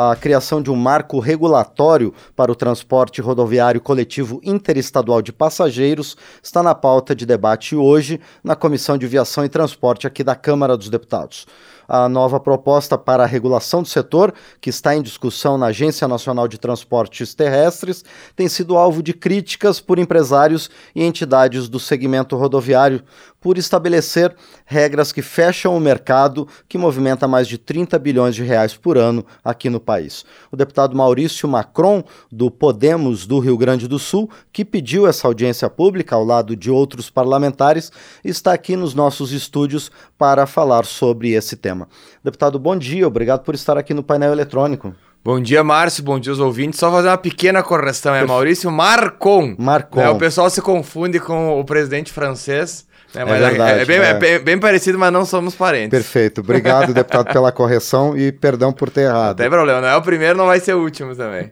a criação de um marco regulatório para o transporte rodoviário coletivo interestadual de passageiros está na pauta de debate hoje na Comissão de Viação e Transporte aqui da Câmara dos Deputados a nova proposta para a regulação do setor, que está em discussão na Agência Nacional de Transportes Terrestres, tem sido alvo de críticas por empresários e entidades do segmento rodoviário por estabelecer regras que fecham o mercado que movimenta mais de 30 bilhões de reais por ano aqui no país. O deputado Maurício Macron, do Podemos do Rio Grande do Sul, que pediu essa audiência pública ao lado de outros parlamentares, está aqui nos nossos estúdios para falar sobre esse tema Deputado, bom dia, obrigado por estar aqui no painel eletrônico. Bom dia, Márcio. Bom dia, os ouvintes. Só fazer uma pequena correção, é Maurício Marcon. Marcon. É, o pessoal se confunde com o presidente francês. Né, é, verdade, é, bem, é. é, bem, parecido, mas não somos parentes. Perfeito. Obrigado, deputado, pela correção e perdão por ter errado. Não tem problema, não é o primeiro, não vai ser o último também.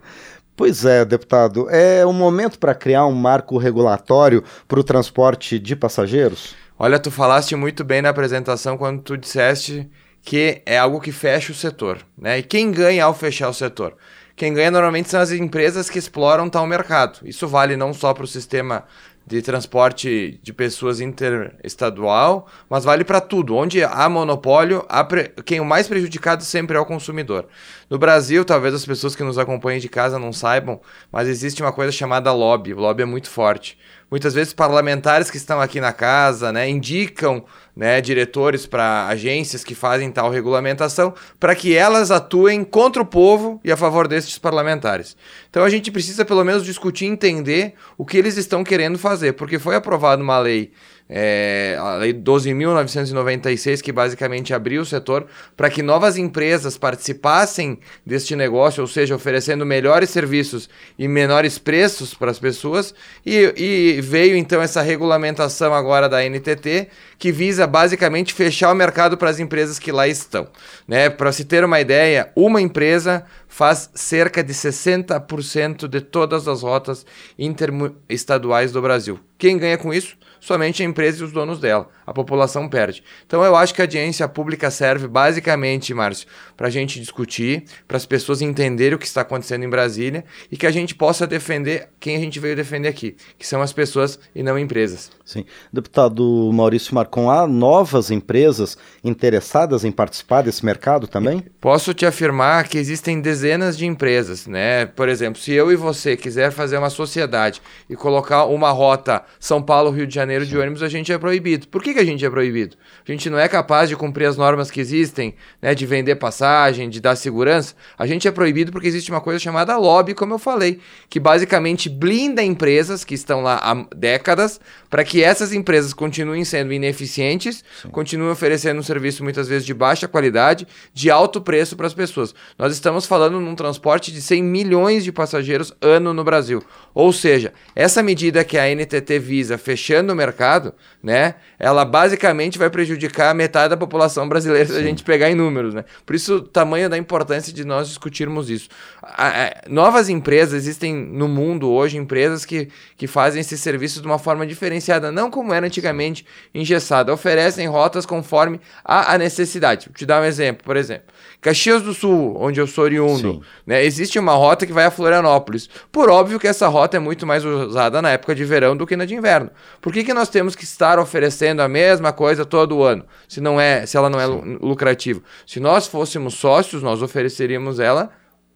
Pois é, deputado. É o momento para criar um marco regulatório para o transporte de passageiros? Olha, tu falaste muito bem na apresentação quando tu disseste que é algo que fecha o setor. Né? E quem ganha ao fechar o setor? Quem ganha normalmente são as empresas que exploram tal mercado. Isso vale não só para o sistema de transporte de pessoas interestadual, mas vale para tudo. Onde há monopólio, há pre... quem o mais prejudicado sempre é o consumidor. No Brasil, talvez as pessoas que nos acompanham de casa não saibam, mas existe uma coisa chamada lobby. O lobby é muito forte. Muitas vezes parlamentares que estão aqui na casa, né, indicam né, diretores para agências que fazem tal regulamentação, para que elas atuem contra o povo e a favor destes parlamentares. Então a gente precisa pelo menos discutir e entender o que eles estão querendo fazer, porque foi aprovada uma lei é, a Lei 12.996, que basicamente abriu o setor para que novas empresas participassem deste negócio, ou seja, oferecendo melhores serviços e menores preços para as pessoas, e, e veio então essa regulamentação agora da NTT, que visa basicamente fechar o mercado para as empresas que lá estão. Né? Para se ter uma ideia, uma empresa faz cerca de 60% de todas as rotas interestaduais do Brasil. Quem ganha com isso? somente a empresa e os donos dela. A população perde. Então eu acho que a audiência pública serve basicamente, Márcio, para a gente discutir, para as pessoas entenderem o que está acontecendo em Brasília e que a gente possa defender quem a gente veio defender aqui, que são as pessoas e não empresas. Sim. Deputado Maurício Marcon, há novas empresas interessadas em participar desse mercado também? Posso te afirmar que existem dezenas de empresas, né? Por exemplo, se eu e você quiser fazer uma sociedade e colocar uma rota São Paulo-Rio de Janeiro de ônibus, a gente é proibido. Por que, que a gente é proibido? A gente não é capaz de cumprir as normas que existem, né? De vender passagem, de dar segurança. A gente é proibido porque existe uma coisa chamada lobby, como eu falei, que basicamente blinda empresas que estão lá há décadas para que essas empresas continuem sendo ineficientes, Sim. continuem oferecendo um serviço muitas vezes de baixa qualidade, de alto preço para as pessoas. Nós estamos falando num transporte de 100 milhões de passageiros ano no Brasil. Ou seja, essa medida que a NTT visa fechando o mercado, né, ela basicamente vai prejudicar metade da população brasileira Sim. se a gente pegar em números, né? Por isso, o tamanho da importância de nós discutirmos isso. A, a, novas empresas, existem no mundo hoje empresas que, que fazem esse serviço de uma forma diferenciada, não como era antigamente oferecem rotas conforme a, a necessidade. Vou te dar um exemplo, por exemplo. Caxias do Sul, onde eu sou oriundo, né, existe uma rota que vai a Florianópolis. Por óbvio que essa rota é muito mais usada na época de verão do que na de inverno. Por que, que nós temos que estar oferecendo a mesma coisa todo ano, se não é, se ela não é lucrativa? Se nós fôssemos sócios, nós ofereceríamos ela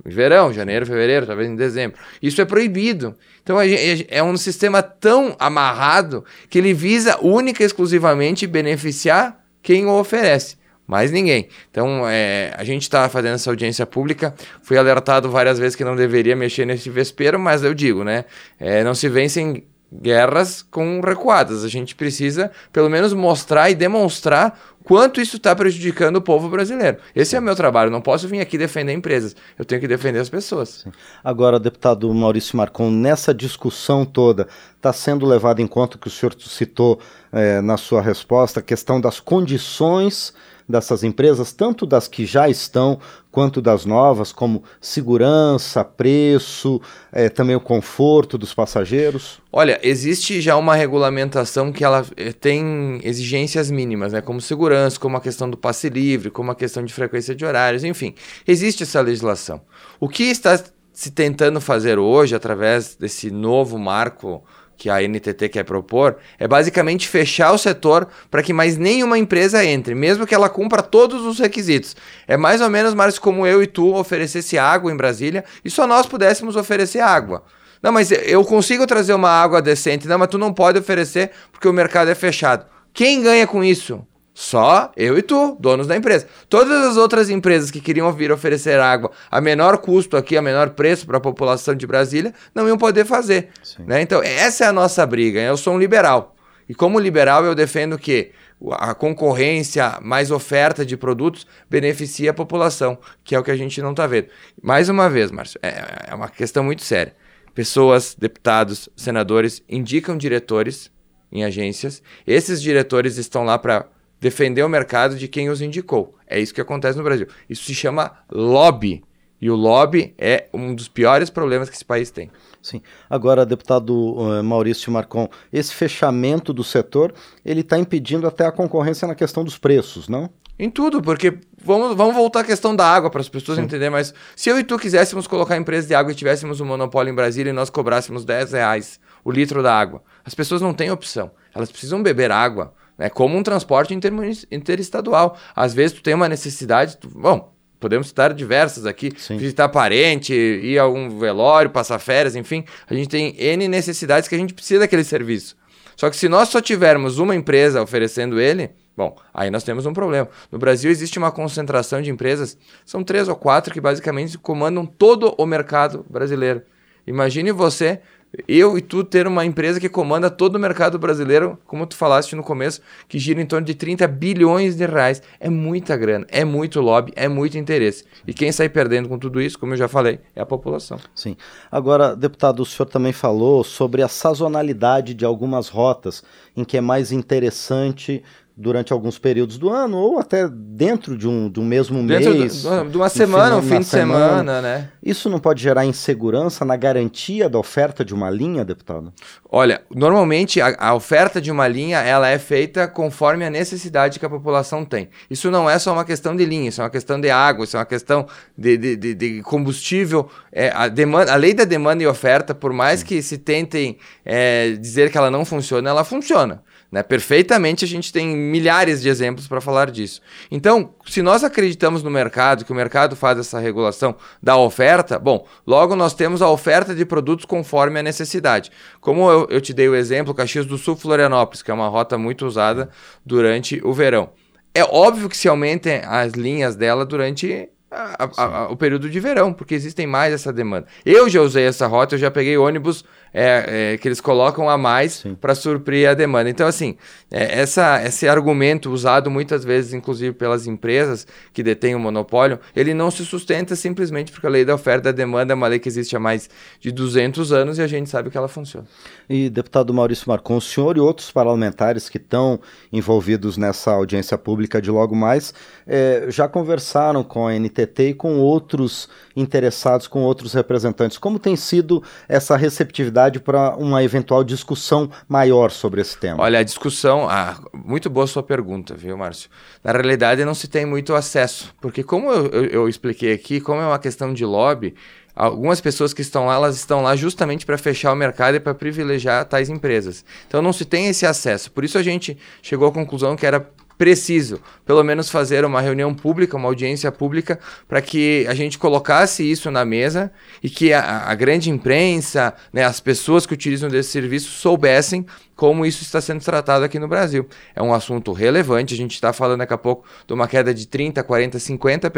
verão, janeiro, fevereiro, talvez em dezembro. Isso é proibido. Então é um sistema tão amarrado que ele visa única e exclusivamente beneficiar quem o oferece mais ninguém. Então, é, a gente está fazendo essa audiência pública. Fui alertado várias vezes que não deveria mexer nesse vespeiro, mas eu digo, né? É, não se vencem guerras com recuadas. A gente precisa, pelo menos, mostrar e demonstrar quanto isso está prejudicando o povo brasileiro. Esse é o meu trabalho. Não posso vir aqui defender empresas. Eu tenho que defender as pessoas. Sim. Agora, deputado Maurício Marcon, nessa discussão toda, está sendo levado em conta que o senhor citou é, na sua resposta a questão das condições dessas empresas, tanto das que já estão quanto das novas, como segurança, preço, é, também o conforto dos passageiros? Olha, existe já uma regulamentação que ela é, tem exigências mínimas, né? Como segurança, como a questão do passe livre, como a questão de frequência de horários, enfim, existe essa legislação. O que está se tentando fazer hoje, através desse novo marco que a NTT quer propor é basicamente fechar o setor para que mais nenhuma empresa entre, mesmo que ela cumpra todos os requisitos. É mais ou menos, Márcio, como eu e tu oferecesse água em Brasília e só nós pudéssemos oferecer água. Não, mas eu consigo trazer uma água decente. Não, mas tu não pode oferecer porque o mercado é fechado. Quem ganha com isso? Só eu e tu, donos da empresa. Todas as outras empresas que queriam vir oferecer água a menor custo aqui, a menor preço para a população de Brasília, não iam poder fazer. Né? Então, essa é a nossa briga. Eu sou um liberal. E como liberal, eu defendo que a concorrência, mais oferta de produtos, beneficia a população, que é o que a gente não está vendo. Mais uma vez, Márcio, é, é uma questão muito séria. Pessoas, deputados, senadores indicam diretores em agências. Esses diretores estão lá para defender o mercado de quem os indicou. É isso que acontece no Brasil. Isso se chama lobby. E o lobby é um dos piores problemas que esse país tem. Sim. Agora, deputado uh, Maurício Marcon, esse fechamento do setor, ele está impedindo até a concorrência na questão dos preços, não? Em tudo, porque vamos, vamos voltar à questão da água para as pessoas Sim. entenderem, mas se eu e tu quiséssemos colocar a empresa de água e tivéssemos um monopólio em Brasília e nós cobrássemos 10 reais o litro da água, as pessoas não têm opção. Elas precisam beber água é como um transporte inter interestadual. Às vezes tu tem uma necessidade, tu, bom, podemos citar diversas aqui, Sim. visitar parente, ir a um velório, passar férias, enfim, a gente tem N necessidades que a gente precisa daquele serviço. Só que se nós só tivermos uma empresa oferecendo ele, bom, aí nós temos um problema. No Brasil existe uma concentração de empresas, são três ou quatro que basicamente comandam todo o mercado brasileiro. Imagine você eu e tu ter uma empresa que comanda todo o mercado brasileiro, como tu falaste no começo, que gira em torno de 30 bilhões de reais. É muita grana, é muito lobby, é muito interesse. E quem sai perdendo com tudo isso, como eu já falei, é a população. Sim. Agora, deputado, o senhor também falou sobre a sazonalidade de algumas rotas, em que é mais interessante durante alguns períodos do ano, ou até dentro de um, um mesmo dentro mês. de uma semana, um fim de semana, semana, né? Isso não pode gerar insegurança na garantia da oferta de uma linha, deputado? Olha, normalmente a, a, oferta de uma linha ela é feita conforme a necessidade que a população tem. Isso não é só uma questão de linha, isso é uma questão de água, isso é uma questão de, de, de, de combustível. É, a, demanda, a lei da demanda e oferta, por mais Sim. que se tentem é, dizer que ela não funciona, ela funciona. Né? Perfeitamente, a gente tem milhares de exemplos para falar disso. Então, se nós acreditamos no mercado, que o mercado faz essa regulação da oferta, bom, logo nós temos a oferta de produtos conforme a necessidade. Como eu, eu te dei o exemplo, Caxias do Sul, Florianópolis, que é uma rota muito usada durante o verão. É óbvio que se aumentem as linhas dela durante a, a, a, o período de verão, porque existem mais essa demanda. Eu já usei essa rota, eu já peguei ônibus é, é, que eles colocam a mais para suprir a demanda. Então, assim, é, essa, esse argumento usado muitas vezes, inclusive pelas empresas que detêm o monopólio, ele não se sustenta simplesmente porque a lei da oferta e da demanda é uma lei que existe há mais de 200 anos e a gente sabe que ela funciona. E, deputado Maurício Marcon, o senhor e outros parlamentares que estão envolvidos nessa audiência pública de logo mais é, já conversaram com a NTT e com outros interessados, com outros representantes. Como tem sido essa receptividade? Para uma eventual discussão maior sobre esse tema? Olha, a discussão. Ah, muito boa sua pergunta, viu, Márcio? Na realidade, não se tem muito acesso, porque, como eu, eu, eu expliquei aqui, como é uma questão de lobby, algumas pessoas que estão lá, elas estão lá justamente para fechar o mercado e para privilegiar tais empresas. Então não se tem esse acesso. Por isso a gente chegou à conclusão que era preciso, pelo menos fazer uma reunião pública, uma audiência pública, para que a gente colocasse isso na mesa e que a, a grande imprensa, né, as pessoas que utilizam desse serviço soubessem como isso está sendo tratado aqui no Brasil. É um assunto relevante, a gente está falando daqui a pouco de uma queda de 30%, 40%,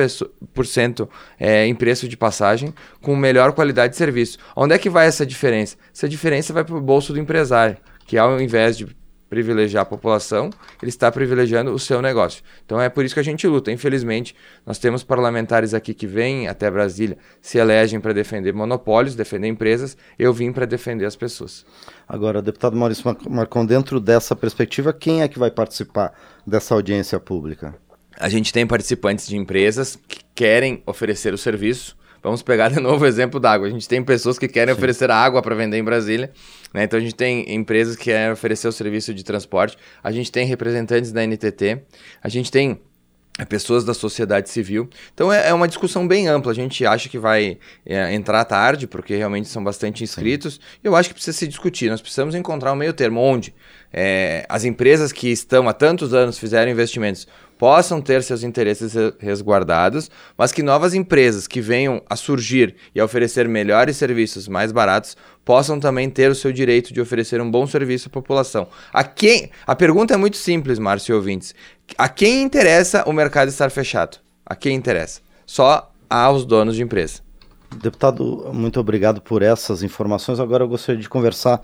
50% é, em preço de passagem, com melhor qualidade de serviço. Onde é que vai essa diferença? Essa diferença vai para o bolso do empresário, que ao invés de privilegiar a população, ele está privilegiando o seu negócio. Então é por isso que a gente luta. Infelizmente, nós temos parlamentares aqui que vêm até Brasília, se elegem para defender monopólios, defender empresas. Eu vim para defender as pessoas. Agora, deputado Maurício Marcon, dentro dessa perspectiva, quem é que vai participar dessa audiência pública? A gente tem participantes de empresas que querem oferecer o serviço. Vamos pegar de novo o exemplo da água. A gente tem pessoas que querem Sim. oferecer água para vender em Brasília. Né? Então a gente tem empresas que querem oferecer o serviço de transporte. A gente tem representantes da NTT. A gente tem pessoas da sociedade civil. Então é, é, uma discussão bem ampla. A gente acha que vai é, entrar tarde, porque realmente são bastante inscritos. Sim. Eu acho que precisa se discutir. Nós precisamos encontrar um meio termo onde é, as empresas que estão há tantos anos fizeram investimentos possam ter seus interesses resguardados, mas que novas empresas que venham a surgir e a oferecer melhores serviços mais baratos possam também ter o seu direito de oferecer um bom serviço à população. A quem? A pergunta é muito simples, Márcio e ouvintes. A quem interessa o mercado estar fechado? A quem interessa? Só aos donos de empresa. Deputado, muito obrigado por essas informações. Agora eu gostaria de conversar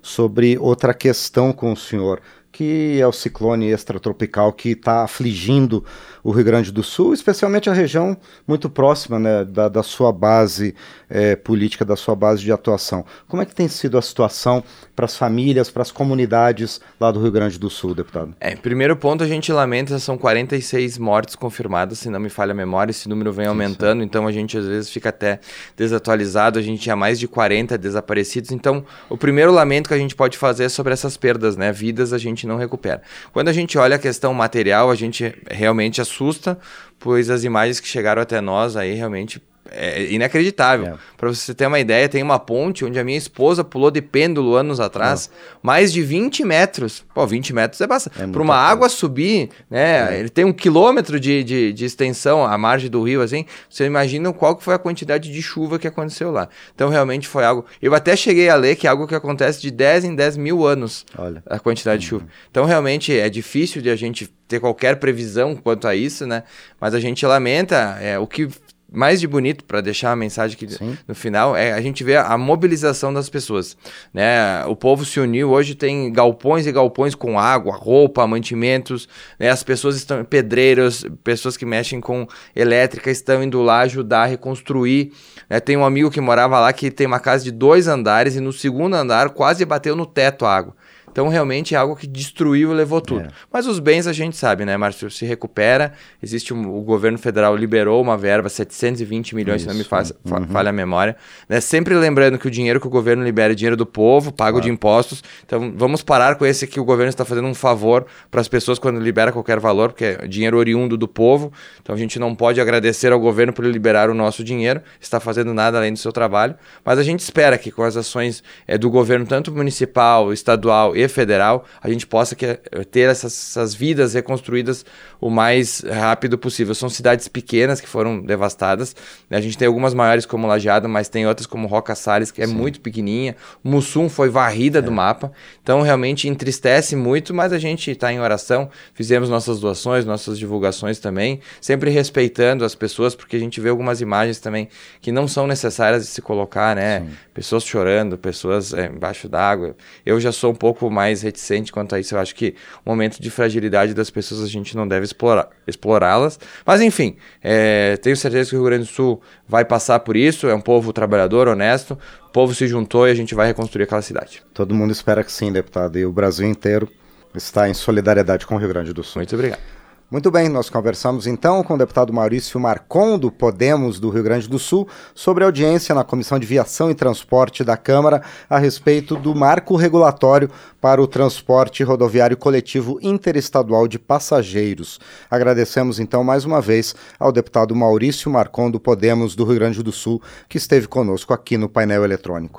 sobre outra questão com o senhor que é o ciclone extratropical que está afligindo o Rio Grande do Sul, especialmente a região muito próxima né, da, da sua base é, política, da sua base de atuação. Como é que tem sido a situação para as famílias, para as comunidades lá do Rio Grande do Sul, deputado? É, primeiro ponto, a gente lamenta, são 46 mortes confirmadas, se não me falha a memória, esse número vem aumentando, Sim. então a gente às vezes fica até desatualizado, a gente tinha mais de 40 desaparecidos, então o primeiro lamento que a gente pode fazer é sobre essas perdas, né, vidas a gente não recupera. Quando a gente olha a questão material, a gente realmente assusta, pois as imagens que chegaram até nós aí realmente é inacreditável. É. Para você ter uma ideia, tem uma ponte onde a minha esposa pulou de pêndulo anos atrás, é. mais de 20 metros. Pô, 20 metros é bastante. É Para uma água subir, né? É. Ele tem um quilômetro de, de, de, extensão, a margem do rio, assim. Você imagina qual que foi a quantidade de chuva que aconteceu lá. Então, realmente foi algo. Eu até cheguei a ler que é algo que acontece de 10 em 10 mil anos Olha. a quantidade uhum. de chuva. Então, realmente é difícil de a gente ter qualquer previsão quanto a isso, né? Mas a gente lamenta é, o que mais de bonito para deixar a mensagem aqui Sim. no final é a gente vê a mobilização das pessoas, né? O povo se uniu, hoje tem galpões e galpões com água, roupa, mantimentos, né? As pessoas estão pedreiros, pessoas que mexem com elétrica estão indo lá ajudar a reconstruir. Né? Tem um amigo que morava lá que tem uma casa de dois andares e no segundo andar quase bateu no teto a água. Então, realmente é algo que destruiu e levou tudo. É. Mas os bens a gente sabe, né, Márcio? Se recupera. Existe um, o governo federal liberou uma verba, 720 milhões, Isso. se não me faz, uhum. falha a memória. Né? Sempre lembrando que o dinheiro que o governo libera é dinheiro do povo, pago claro. de impostos. Então, vamos parar com esse que o governo está fazendo um favor para as pessoas quando libera qualquer valor, porque é dinheiro oriundo do povo. Então, a gente não pode agradecer ao governo por liberar o nosso dinheiro. Está fazendo nada além do seu trabalho. Mas a gente espera que com as ações é, do governo, tanto municipal, estadual e federal, a gente possa que, eh, ter essas, essas, vidas reconstruídas o mais rápido possível. São cidades pequenas que foram devastadas. Né? A gente tem algumas maiores como Lajeado, mas tem outras como Roca Salles, que é Sim. muito pequenininha. Mussum foi varrida é. do mapa. Então, realmente entristece muito, mas a gente está em oração. Fizemos nossas doações, nossas divulgações também, sempre respeitando as pessoas, porque a gente vê algumas imagens também que não são necessárias de se colocar, né? Sim. Pessoas chorando, pessoas é, embaixo d'água. Eu já sou um pouco mais reticente quanto a isso. Eu acho que o momento de fragilidade das pessoas a gente não deve explorar, explorá-las. Mas enfim, é, tenho certeza que o Rio Grande do Sul vai passar por isso. É um povo trabalhador, honesto. O povo se juntou e a gente vai reconstruir aquela cidade. Todo mundo espera que sim, deputado. E o Brasil inteiro está em solidariedade com o Rio Grande do Sul. Muito obrigado. Muito bem, nós conversamos então com o deputado Maurício Marcon, do Podemos do Rio Grande do Sul, sobre a audiência na Comissão de Viação e Transporte da Câmara a respeito do marco regulatório para o transporte rodoviário coletivo interestadual de passageiros. Agradecemos então mais uma vez ao deputado Maurício Marcon, do Podemos do Rio Grande do Sul, que esteve conosco aqui no painel eletrônico.